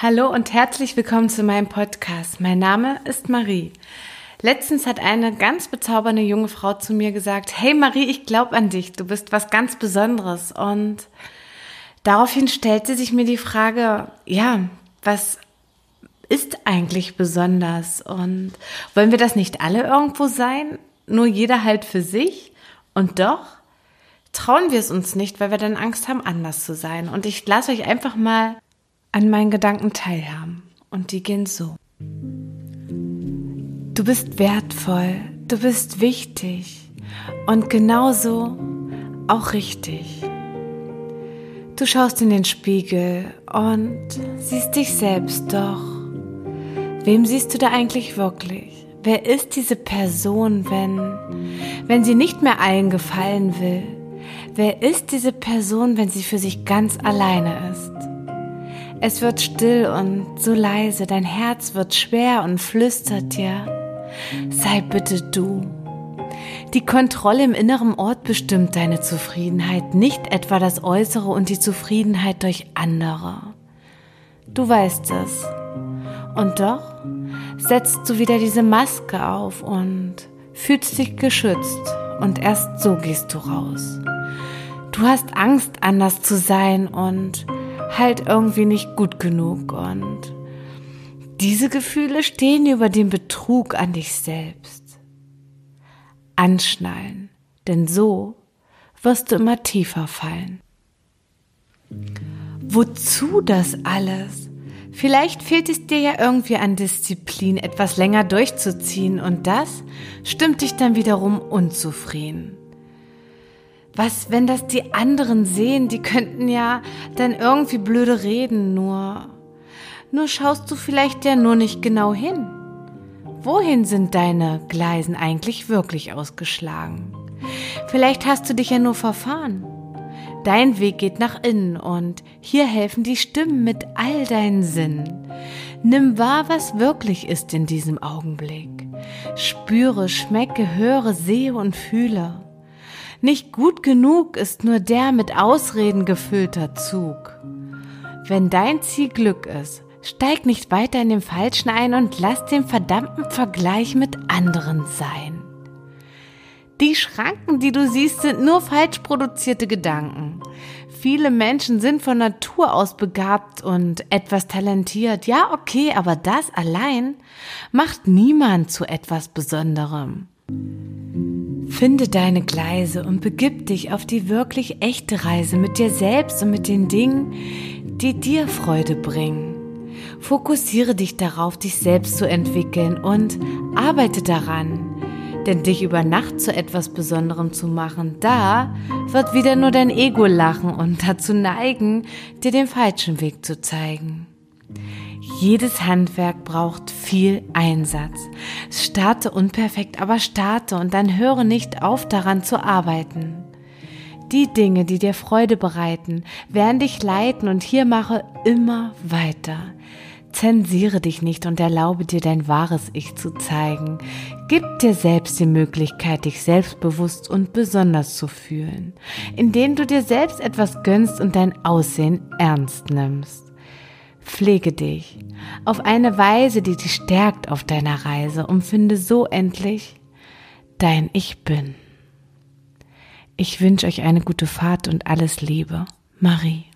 Hallo und herzlich willkommen zu meinem Podcast. Mein Name ist Marie. Letztens hat eine ganz bezaubernde junge Frau zu mir gesagt, hey Marie, ich glaube an dich, du bist was ganz Besonderes. Und daraufhin stellte sich mir die Frage, ja, was ist eigentlich besonders? Und wollen wir das nicht alle irgendwo sein? Nur jeder halt für sich? Und doch trauen wir es uns nicht, weil wir dann Angst haben, anders zu sein. Und ich lasse euch einfach mal an meinen Gedanken teilhaben. Und die gehen so. Du bist wertvoll, du bist wichtig und genauso auch richtig. Du schaust in den Spiegel und siehst dich selbst doch. Wem siehst du da eigentlich wirklich? Wer ist diese Person, wenn, wenn sie nicht mehr allen gefallen will? Wer ist diese Person, wenn sie für sich ganz alleine ist? Es wird still und so leise, dein Herz wird schwer und flüstert dir, sei bitte du. Die Kontrolle im inneren Ort bestimmt deine Zufriedenheit, nicht etwa das Äußere und die Zufriedenheit durch andere. Du weißt es. Und doch setzt du wieder diese Maske auf und fühlst dich geschützt und erst so gehst du raus. Du hast Angst, anders zu sein und halt irgendwie nicht gut genug und diese Gefühle stehen über dem Betrug an dich selbst. Anschnallen, denn so wirst du immer tiefer fallen. Wozu das alles? Vielleicht fehlt es dir ja irgendwie an Disziplin, etwas länger durchzuziehen und das stimmt dich dann wiederum unzufrieden. Was, wenn das die anderen sehen? Die könnten ja dann irgendwie blöde reden, nur. Nur schaust du vielleicht ja nur nicht genau hin. Wohin sind deine Gleisen eigentlich wirklich ausgeschlagen? Vielleicht hast du dich ja nur verfahren. Dein Weg geht nach innen und hier helfen die Stimmen mit all deinen Sinnen. Nimm wahr, was wirklich ist in diesem Augenblick. Spüre, schmecke, höre, sehe und fühle. Nicht gut genug ist nur der mit Ausreden gefüllter Zug. Wenn dein Ziel Glück ist, steig nicht weiter in den Falschen ein und lass den verdammten Vergleich mit anderen sein. Die Schranken, die du siehst, sind nur falsch produzierte Gedanken. Viele Menschen sind von Natur aus begabt und etwas talentiert. Ja, okay, aber das allein macht niemand zu etwas Besonderem. Finde deine Gleise und begib dich auf die wirklich echte Reise mit dir selbst und mit den Dingen, die dir Freude bringen. Fokussiere dich darauf, dich selbst zu entwickeln und arbeite daran. Denn dich über Nacht zu etwas Besonderem zu machen, da wird wieder nur dein Ego lachen und dazu neigen, dir den falschen Weg zu zeigen. Jedes Handwerk braucht viel Einsatz. Starte unperfekt, aber starte und dann höre nicht auf daran zu arbeiten. Die Dinge, die dir Freude bereiten, werden dich leiten und hier mache immer weiter. Zensiere dich nicht und erlaube dir dein wahres Ich zu zeigen. Gib dir selbst die Möglichkeit, dich selbstbewusst und besonders zu fühlen, indem du dir selbst etwas gönnst und dein Aussehen ernst nimmst. Pflege dich auf eine Weise, die dich stärkt auf deiner Reise und finde so endlich dein Ich bin. Ich wünsche euch eine gute Fahrt und alles Liebe. Marie.